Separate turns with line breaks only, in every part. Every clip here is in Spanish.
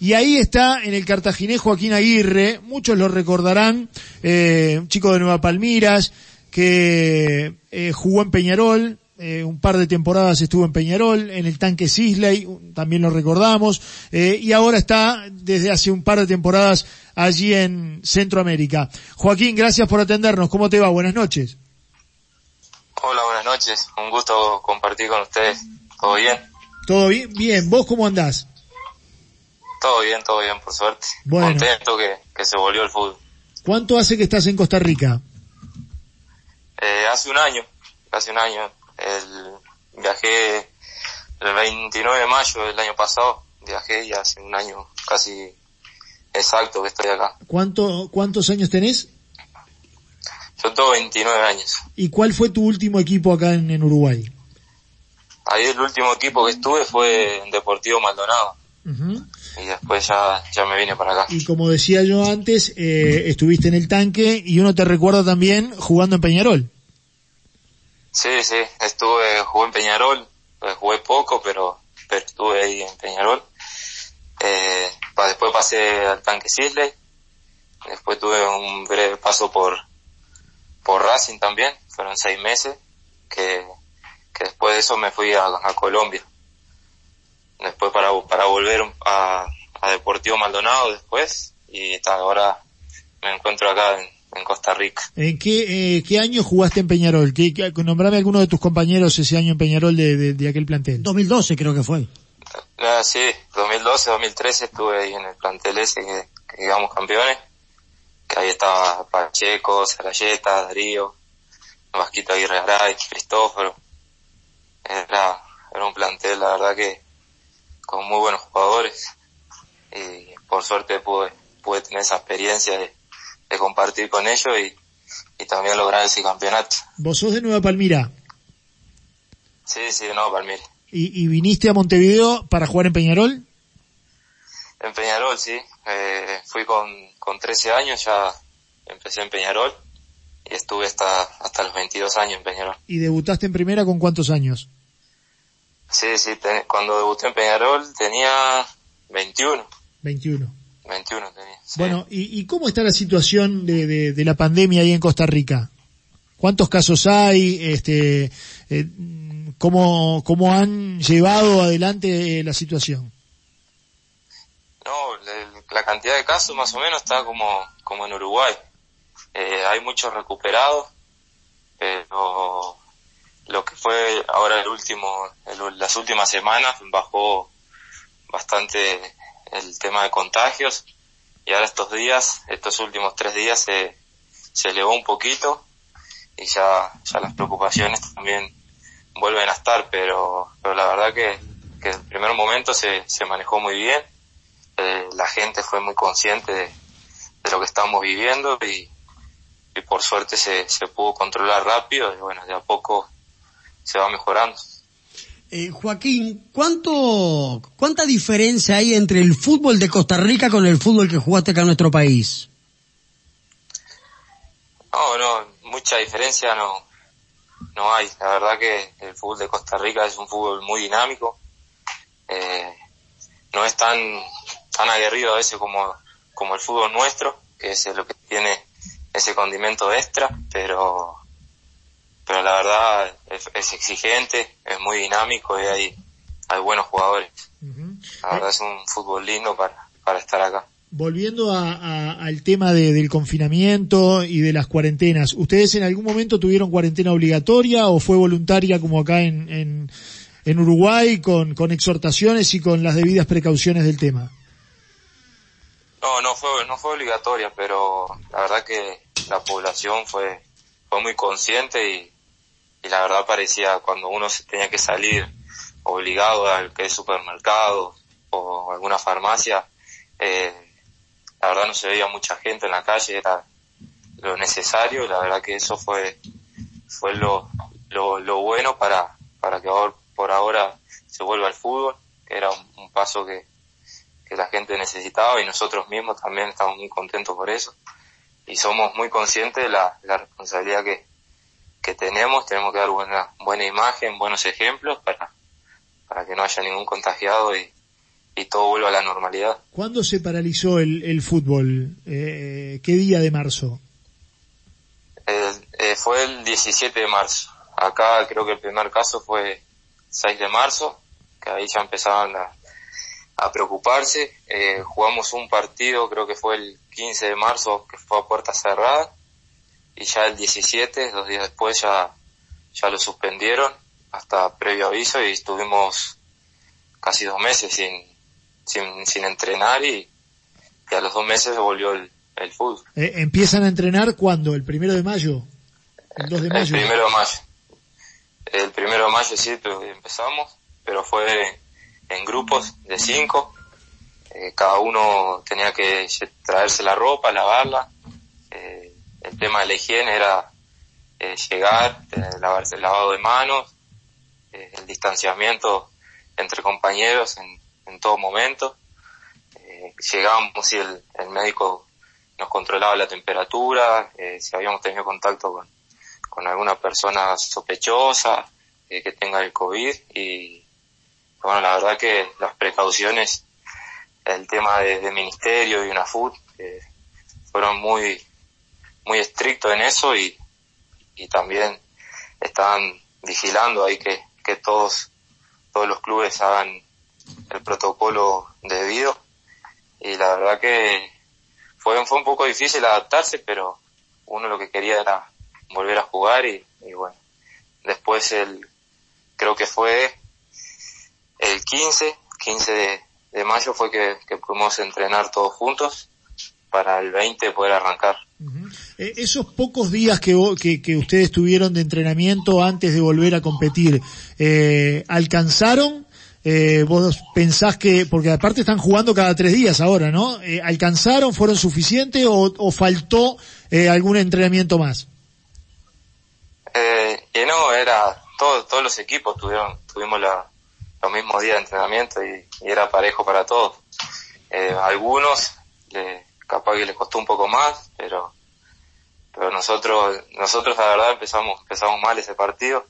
Y ahí está en el cartaginés Joaquín Aguirre, muchos lo recordarán, eh, un chico de Nueva Palmiras, que eh, jugó en Peñarol, eh, un par de temporadas estuvo en Peñarol, en el tanque Sisley, también lo recordamos, eh, y ahora está desde hace un par de temporadas allí en Centroamérica. Joaquín, gracias por atendernos. ¿Cómo te va? Buenas noches.
Hola, buenas noches. Un gusto compartir con ustedes. ¿Todo bien?
¿Todo bien? Bien. ¿Vos cómo andás?
Todo bien, todo bien, por suerte.
Bueno.
Contento que, que se volvió el fútbol.
¿Cuánto hace que estás en Costa Rica?
Eh, hace un año, hace un año. El, viajé el 29 de mayo del año pasado. Viajé y hace un año casi exacto que estoy acá.
¿Cuánto, ¿Cuántos años tenés?
Yo tengo 29 años.
¿Y cuál fue tu último equipo acá en, en Uruguay?
Ahí el último equipo que estuve fue en Deportivo Maldonado. Y después ya, ya me vine para acá.
Y como decía yo antes, eh, estuviste en el tanque y uno te recuerda también jugando en Peñarol.
Sí, sí, estuve, jugué en Peñarol, eh, jugué poco, pero, pero estuve ahí en Peñarol. Eh, pa- después pasé al tanque Sisley, después tuve un breve paso por, por Racing también, fueron seis meses, que, que después de eso me fui a, a Colombia. Después para, para volver a, a Deportivo Maldonado después, y ta, ahora me encuentro acá en, en Costa Rica.
¿En qué, eh, qué año jugaste en Peñarol? ¿Qué, qué- nombrame alguno de tus compañeros ese año en Peñarol de, de- de aquel plantel.
2012 creo que fue.
Ah, sí, 2012, 2013 estuve ahí en el plantel ese que, que quedamos campeones. Que ahí estaba Pacheco, Sarayeta, Darío, Vasquito Aguirre Garay, Cristóforo. Era, era un plantel, la verdad que con muy buenos jugadores. Y por suerte pude, pude tener esa experiencia de, de compartir con ellos y, y también lograr ese campeonato.
Vos sos de Nueva Palmira
Sí, sí, no, Palmira.
y, y viniste a Montevideo para jugar en Peñarol.
En Peñarol, sí. Eh, fui con, con 13 años, ya empecé en Peñarol y estuve hasta, hasta los 22 años en Peñarol.
¿Y debutaste en primera con cuántos años?
Sí, sí, te- cuando debuté en Peñarol tenía 21,
21.
21 tenía. sí.
Bueno, ¿y, y cómo está la situación de, de- de la pandemia ahí en Costa Rica? ¿Cuántos casos hay? Este, eh, ¿cómo, ¿Cómo han llevado adelante eh, la situación?
No, la cantidad de casos más o menos está como, como en Uruguay. Eh, hay muchos recuperados, pero lo que fue ahora el último, el- las últimas semanas bajó bastante el tema de contagios. Y ahora estos días, estos últimos tres días se, se elevó un poquito y ya, ya las preocupaciones también vuelven a estar, pero, pero la verdad que, que el primer momento se, se manejó muy bien. Eh, la gente fue muy consciente de, de lo que estamos viviendo y, y por suerte se, se pudo controlar rápido y bueno, de a poco se va mejorando.
Eh, Joaquín, ¿cuánto, ¿cuánta diferencia hay entre el fútbol de Costa Rica con el fútbol que jugaste acá en nuestro país?
No, no, mucha diferencia no, no hay. La verdad que el fútbol de Costa Rica es un fútbol muy dinámico. Eh, no es tan, tan aguerrido a veces como, como el fútbol nuestro, que es lo que tiene ese condimento extra, pero, pero la verdad es, es exigente, es muy dinámico y hay, hay buenos jugadores. La verdad es un fútbol lindo para, para estar acá.
Volviendo a- a- al tema de- del confinamiento y de las cuarentenas, ¿ustedes en algún momento tuvieron cuarentena obligatoria o fue voluntaria como acá en, en, en Uruguay con, con exhortaciones y con las debidas precauciones del tema?
No, no fue, no fue obligatoria, pero la verdad que la población fue, fue muy consciente y, la verdad parecía cuando uno se tenía que salir obligado al que es supermercado o alguna farmacia, eh, la verdad no se veía mucha gente en la calle, era lo necesario la verdad que eso fue, fue lo, lo, lo bueno para, para que ahora, por ahora se vuelva al fútbol, que era un, un paso que, que la gente necesitaba y nosotros mismos también estamos muy contentos por eso y somos muy conscientes de la, la responsabilidad que, que tenemos, tenemos que dar buena, buena imagen, buenos ejemplos para, para que no haya ningún contagiado y, y todo vuelva a la normalidad.
¿Cuándo se paralizó el, el fútbol? Eh, ¿Qué día de marzo?
Eh, fue el 17 de marzo. Acá creo que el primer caso fue 6 de marzo, que ahí ya empezaban a, a preocuparse. Eh, jugamos un partido, creo que fue el 15 de marzo, que fue a puerta cerrada, y ya el 17, dos días después, ya, ya lo suspendieron hasta previo aviso y estuvimos casi dos meses sin, sin, sin entrenar y, y a los dos meses volvió el, el fútbol.
Eh, ¿Empiezan a entrenar cuándo? ¿El primero de mayo? ¿El 2 de mayo?
El primero de mayo. El primero de mayo sí empezamos, pero fue en grupos de cinco. Eh, cada uno tenía que traerse la ropa, lavarla. Eh, el tema de la higiene era eh, llegar, lavarse el lavado de manos, eh, el distanciamiento entre compañeros en, en todo momento. Eh, llegábamos y el, el, médico nos controlaba la temperatura, eh, si habíamos tenido contacto con, con alguna persona sospechosa eh, que tenga el COVID y bueno, la verdad que las precauciones, el tema de, de ministerio y UNAFUT eh, fueron muy, muy estrictos en eso y, y también estaban vigilando ahí que, que todos, todos los clubes hagan el protocolo debido. Y la verdad que fue, fue un poco difícil adaptarse, pero uno lo que quería era volver a jugar y, y bueno, después el, creo que fue el 15, 15 de, de mayo fue que, que, pudimos entrenar todos juntos para el 20 poder arrancar.
Uh -huh. eh, esos pocos días que, que, que, ustedes tuvieron de entrenamiento antes de volver a competir, eh, ¿alcanzaron? Eh, vos pensás que, porque aparte están jugando cada tres días ahora, ¿no? Eh, ¿Alcanzaron? ¿Fueron suficientes o, o faltó eh, algún entrenamiento más?
Eh, y no, era, todo, todos los equipos tuvieron, tuvimos la, los mismos días de entrenamiento y, y era parejo para todos. Eh, algunos, le, capaz que les costó un poco más, pero, pero nosotros, nosotros la verdad empezamos, empezamos mal ese partido.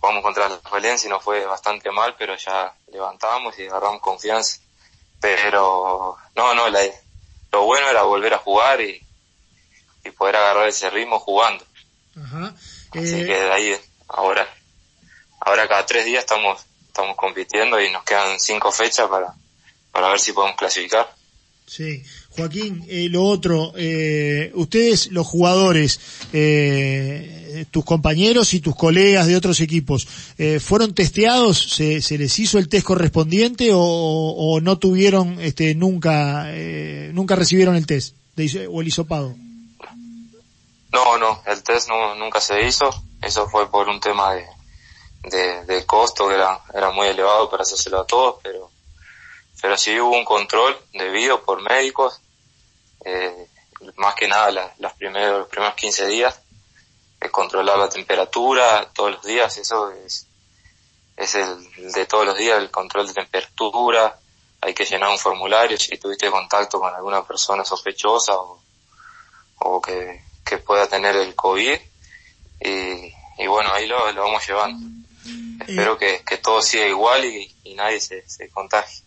Jugamos contra la Valencia y nos fue bastante mal, pero ya levantamos y agarramos confianza. Pero, no, no, la, lo bueno era volver a jugar y, y poder agarrar ese ritmo jugando.
Ajá.
Así eh... que de ahí, ahora, ahora cada tres días estamos, estamos compitiendo y nos quedan cinco fechas para, para ver si podemos clasificar.
Sí. Joaquín, eh, lo otro, eh, ustedes los jugadores, eh, tus compañeros y tus colegas de otros equipos, eh, ¿fueron testeados? ¿Se, ¿Se, les hizo el test correspondiente o, o no tuvieron, este, nunca, eh, nunca recibieron el test de, o el hisopado?
No, no, el test no, nunca se hizo. Eso fue por un tema de, de, de costo que era, era muy elevado para hacérselo a todos, pero, pero sí hubo un control debido por médicos eh, más que nada la, las primeros, los primeros 15 días, eh, controlar la temperatura todos los días, eso es, es el de todos los días, el control de temperatura, hay que llenar un formulario si tuviste contacto con alguna persona sospechosa o, o que, que pueda tener el COVID y, y bueno, ahí lo, lo vamos llevando. Espero que, que todo siga igual y, y nadie se, se contagie.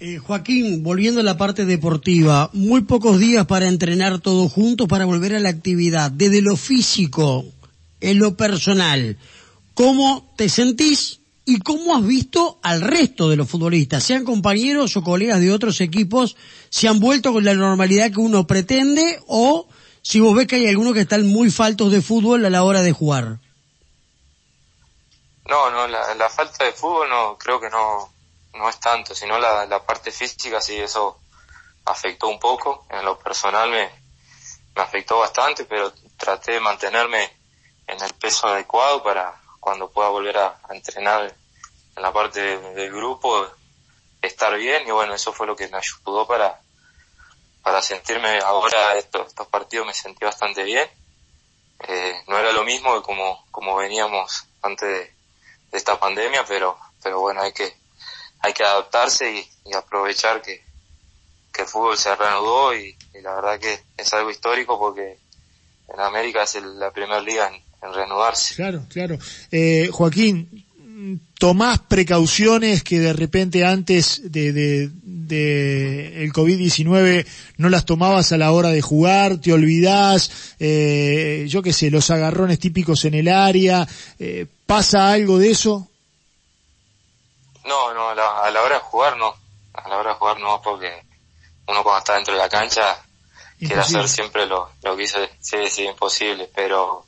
Eh, Joaquín, volviendo a la parte deportiva, muy pocos días para entrenar todos juntos para volver a la actividad. Desde lo físico, en lo personal, ¿cómo te sentís y cómo has visto al resto de los futbolistas, sean compañeros o colegas de otros equipos, si han vuelto con la normalidad que uno pretende o si vos ves que hay algunos que están muy faltos de fútbol a la hora de jugar?
No, no, la, la falta de fútbol no, creo que no, no es tanto, sino la, parte física sí eso afectó un poco. En lo personal me, me afectó bastante, pero traté de mantenerme en el peso adecuado para cuando pueda volver a, entrenar en la parte del de grupo, estar bien y bueno, eso fue lo que me ayudó para, para sentirme ahora estos, estos partidos me sentí bastante bien. Eh, no era lo mismo que como, como veníamos antes de, de esta pandemia, pero, pero bueno, hay que, hay que adaptarse y, y aprovechar que, que, el fútbol se reanudó y, y, la verdad que es algo histórico porque en América es el, la primera liga en, en, reanudarse.
Claro, claro. Eh, Joaquín, tomás precauciones que de repente antes de, de, de el COVID-19 no las tomabas a la hora de jugar, te olvidás, eh, yo qué sé, los agarrones típicos en el área, eh, ¿pasa algo de eso?
No, no, a la, a la hora de jugar no, a la hora de jugar no, porque uno cuando está dentro de la cancha quiere hacer siempre lo, lo que hice, sí, sí, imposible, pero,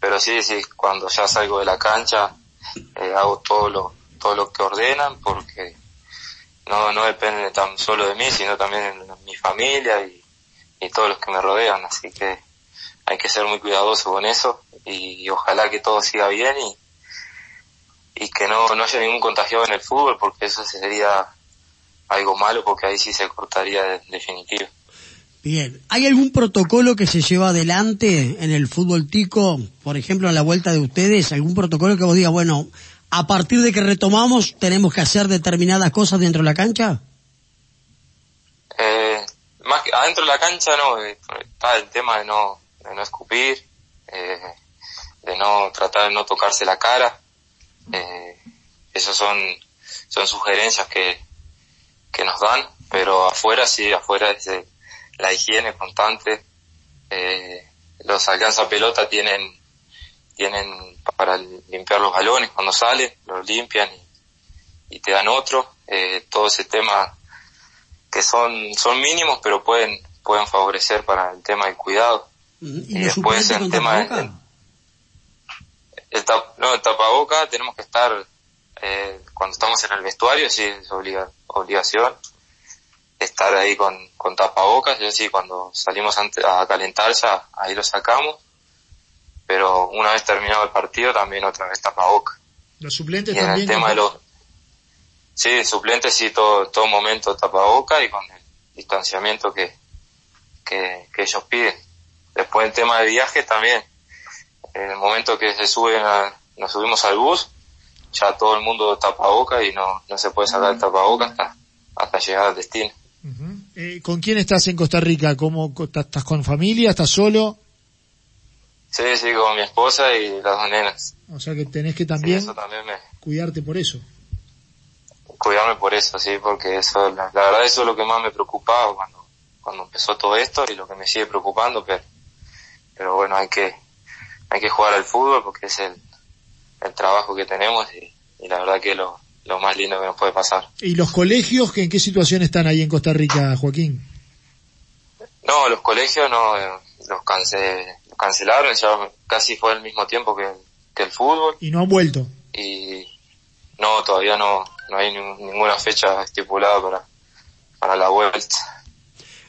pero sí, sí, cuando ya salgo de la cancha, eh, hago todo lo, todo lo que ordenan porque no, no depende tan solo de mí, sino también de mi familia y, y todos los que me rodean, así que hay que ser muy cuidadoso con eso y, ojalá que todo siga bien y, y que no, no haya ningún contagiado en el fútbol porque eso sería algo malo porque ahí sí se cortaría en definitivo.
Bien, ¿hay algún protocolo que se lleva adelante en el fútbol tico, por ejemplo, en la vuelta de ustedes? ¿Algún protocolo que vos digas, bueno, a partir de que retomamos tenemos que hacer determinadas cosas dentro de la cancha?
Eh, más que adentro de la cancha no, eh, está el tema de no, de no escupir, eh, de no tratar de no tocarse la cara, eh, esas son, son sugerencias que, que nos dan, pero afuera sí, afuera es de, la higiene constante, eh, los alcanza pelota tienen, tienen para limpiar los balones cuando salen, los limpian y, y te dan otro, eh, todo ese tema que son, son mínimos pero pueden, pueden favorecer para el tema del cuidado.
¿Y, y después el tema de,
el, tap, no, el tapaboca tenemos que estar eh, cuando estamos en el vestuario, sí, es obliga, obligación estar ahí con, con tapabocas, y así cuando salimos a calentar ya ahí lo sacamos, pero una vez terminado el partido también otra vez tapabocas.
¿Los suplentes
y en
también?
el tema de los, sí, suplentes sí, todo, todo momento tapabocas y con el distanciamiento que, que, que ellos piden. Después el tema de viajes también, en el momento que se suben a, nos subimos al bus, ya todo el mundo tapabocas y no, no se puede sacar el tapabocas hasta, hasta llegar al destino.
Uh -huh. eh, ¿Con quién estás en Costa Rica? ¿Cómo, ¿Estás con familia? ¿Estás solo?
Sí, sí, con mi esposa y las dos nenas.
O sea que tenés que también,
sí, también me...
cuidarte por eso.
Cuidarme por eso, sí, porque eso, la, la, verdad eso es lo que más me preocupaba cuando, cuando empezó todo esto y lo que me sigue preocupando, pero, pero bueno, hay que, hay que jugar al fútbol porque es el, el trabajo que tenemos y, y la verdad que lo, lo más lindo que nos puede pasar.
¿Y los colegios en qué situación están ahí en Costa Rica, Joaquín?
No, los colegios no, eh, los, cance, los cancelaron, ya casi fue al mismo tiempo que, que, el fútbol.
¿Y no han vuelto?
Y no, todavía no, no hay ninguna fecha estipulada para, para la vuelta.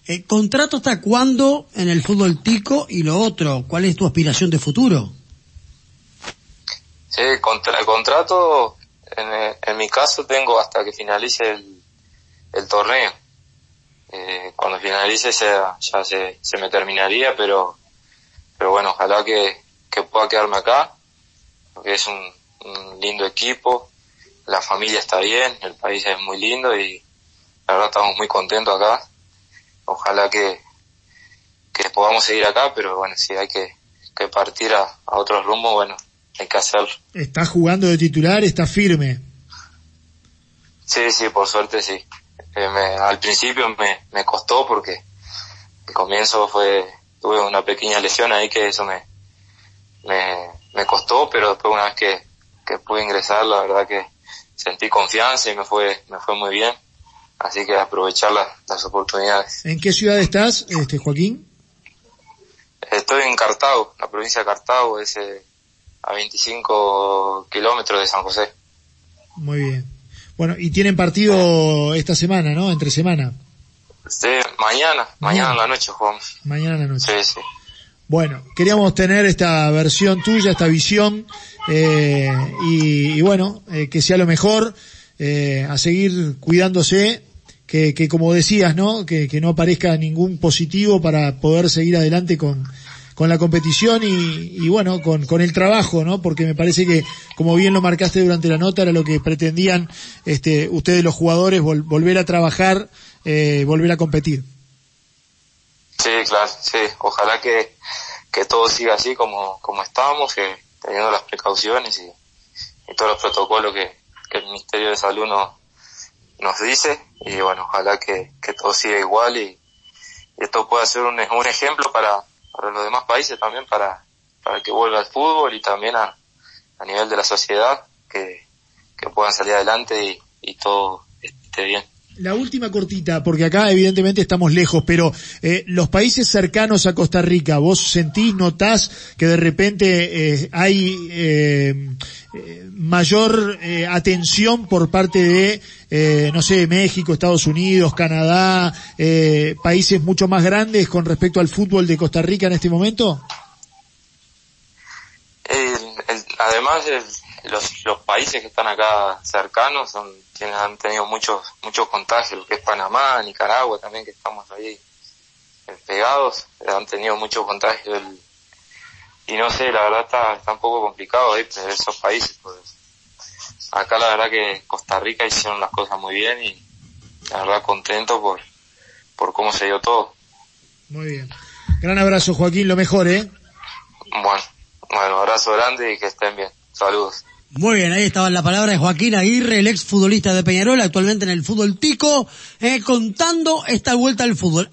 ¿El contrato hasta cuándo en el fútbol tico? Y lo otro, ¿cuál es tu aspiración de futuro?
Sí, contra, el contrato en, en, mi caso tengo hasta que finalice el, el torneo. Eh, cuando finalice ya, ya se, se, me terminaría, pero, pero bueno, ojalá que, que pueda quedarme acá, porque es un, un, lindo equipo, la familia está bien, el país es muy lindo y la verdad estamos muy contentos acá. Ojalá que, que podamos seguir acá, pero bueno, si hay que, que partir a, a otro rumbo, bueno, hay que hacerlo.
¿Está jugando de titular? ¿Está firme?
Sí, sí, por suerte sí. Eh, me, al principio me, me costó porque el comienzo fue, tuve una pequeña lesión ahí que eso me, me, me costó, pero después una vez que, que pude ingresar, la verdad que sentí confianza y me fue, me fue muy bien. Así que aprovechar la, las oportunidades.
¿En qué ciudad estás, este Joaquín?
Estoy en Cartago, la provincia de Cartago, ese a 25 kilómetros de San José.
Muy bien. Bueno, y tienen partido esta semana, ¿no? Entre semana.
Sí, mañana, mañana en la noche jugamos.
Mañana en la noche.
Sí, sí.
Bueno, queríamos tener esta versión tuya, esta visión, eh, y, y, bueno, eh, que sea lo mejor, eh, a seguir cuidándose, que, que como decías, ¿no? Que, que no aparezca ningún positivo para poder seguir adelante con, con la competición y, y bueno, con, con, el trabajo, ¿no? Porque me parece que, como bien lo marcaste durante la nota, era lo que pretendían este, ustedes los jugadores, vol volver a trabajar, eh, volver a competir.
Sí, claro, sí. Ojalá que, que todo siga así como, como estamos, que teniendo las precauciones y, y todos los protocolos que, que el Ministerio de Salud nos, nos dice y bueno, ojalá que, que todo siga igual y, esto pueda ser un, un ejemplo para, para los demás países también para, para que vuelva el fútbol y también a, a nivel de la sociedad que, que puedan salir adelante y, y todo esté bien.
La última cortita, porque acá evidentemente estamos lejos, pero eh, los países cercanos a Costa Rica, ¿vos sentís, notás que de repente eh, hay eh, eh mayor eh, atención por parte de, eh, no sé, México, Estados Unidos, Canadá, países mucho más grandes con respecto al fútbol de Costa Rica en este momento?
El, además, los, los países que están acá cercanos son han tenido muchos muchos contagios, lo que es Panamá, Nicaragua también, que estamos ahí eh, pegados, han tenido muchos contagios. y no sé, la verdad está, está un poco complicado ahí pues, esos países. Pues. Acá la verdad que Costa Rica hicieron las cosas muy bien y la verdad contento por, por cómo se dio todo.
Muy bien. Gran abrazo Joaquín, lo mejor, ¿eh?
Bueno, bueno, abrazo grande y que estén bien. Saludos.
Muy bien, ahí estaba la palabra de Joaquín Aguirre, el ex futbolista de Peñarol, actualmente en el fútbol tico, eh, contando esta vuelta al fútbol.